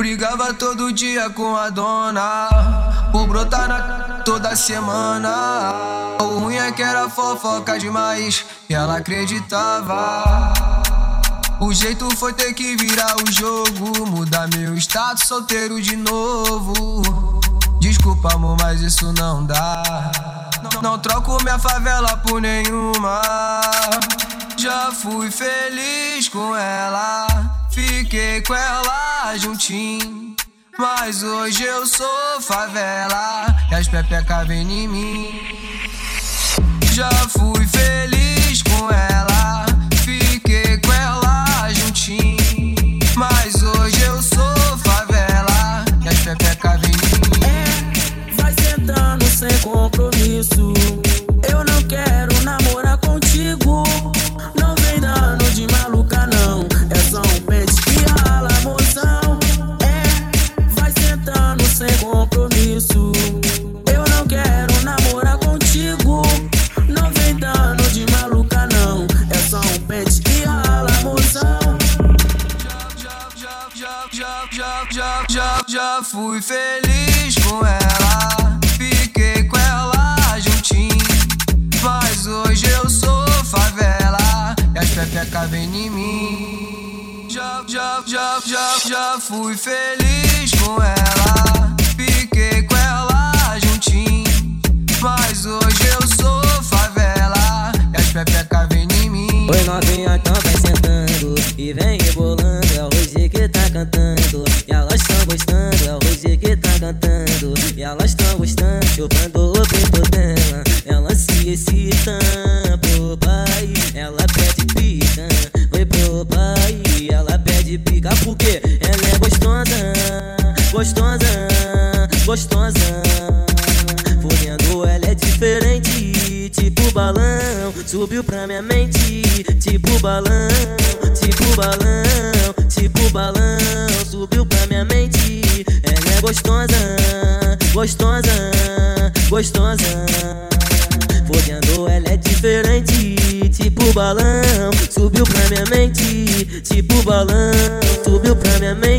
Brigava todo dia com a dona Por brotar na toda semana. O ruim é que era fofoca demais E ela acreditava. O jeito foi ter que virar o jogo Mudar meu status solteiro de novo. Desculpa amor, mas isso não dá. Não, não troco minha favela por nenhuma. Já fui feliz com ela Fiquei com ela juntinho. Mas hoje eu sou favela e as pepecas vêm em mim. Já fui feliz com ela, fiquei com ela juntinho. Mas hoje eu sou favela e as pepecas vêm em mim. É, vai sentando sem compromisso. Já, já, já fui feliz com ela. Fiquei com ela juntinho. Mas hoje eu sou favela. E as pepecas vêm em mim. Já, já, já, já, já fui feliz com ela. Fiquei com ela juntinho. Mas hoje eu sou favela. E as pepecas vêm em mim. Oi, novinha, então vem sentando. E vem rebolando. Elas tão gostando, chupando o peito dela. Ela se excita pro pai, ela pede pica. Foi pro pai, ela pede pica porque ela é gostosa, gostosa, gostosa. Fudendo, ela é diferente, tipo balão. Subiu pra minha mente, tipo balão, tipo balão, tipo balão. Subiu pra minha mente gostosa, gostosa, gostosa. Fodendo ela é diferente, tipo balão. Subiu pra minha mente, tipo balão. Subiu pra minha mente.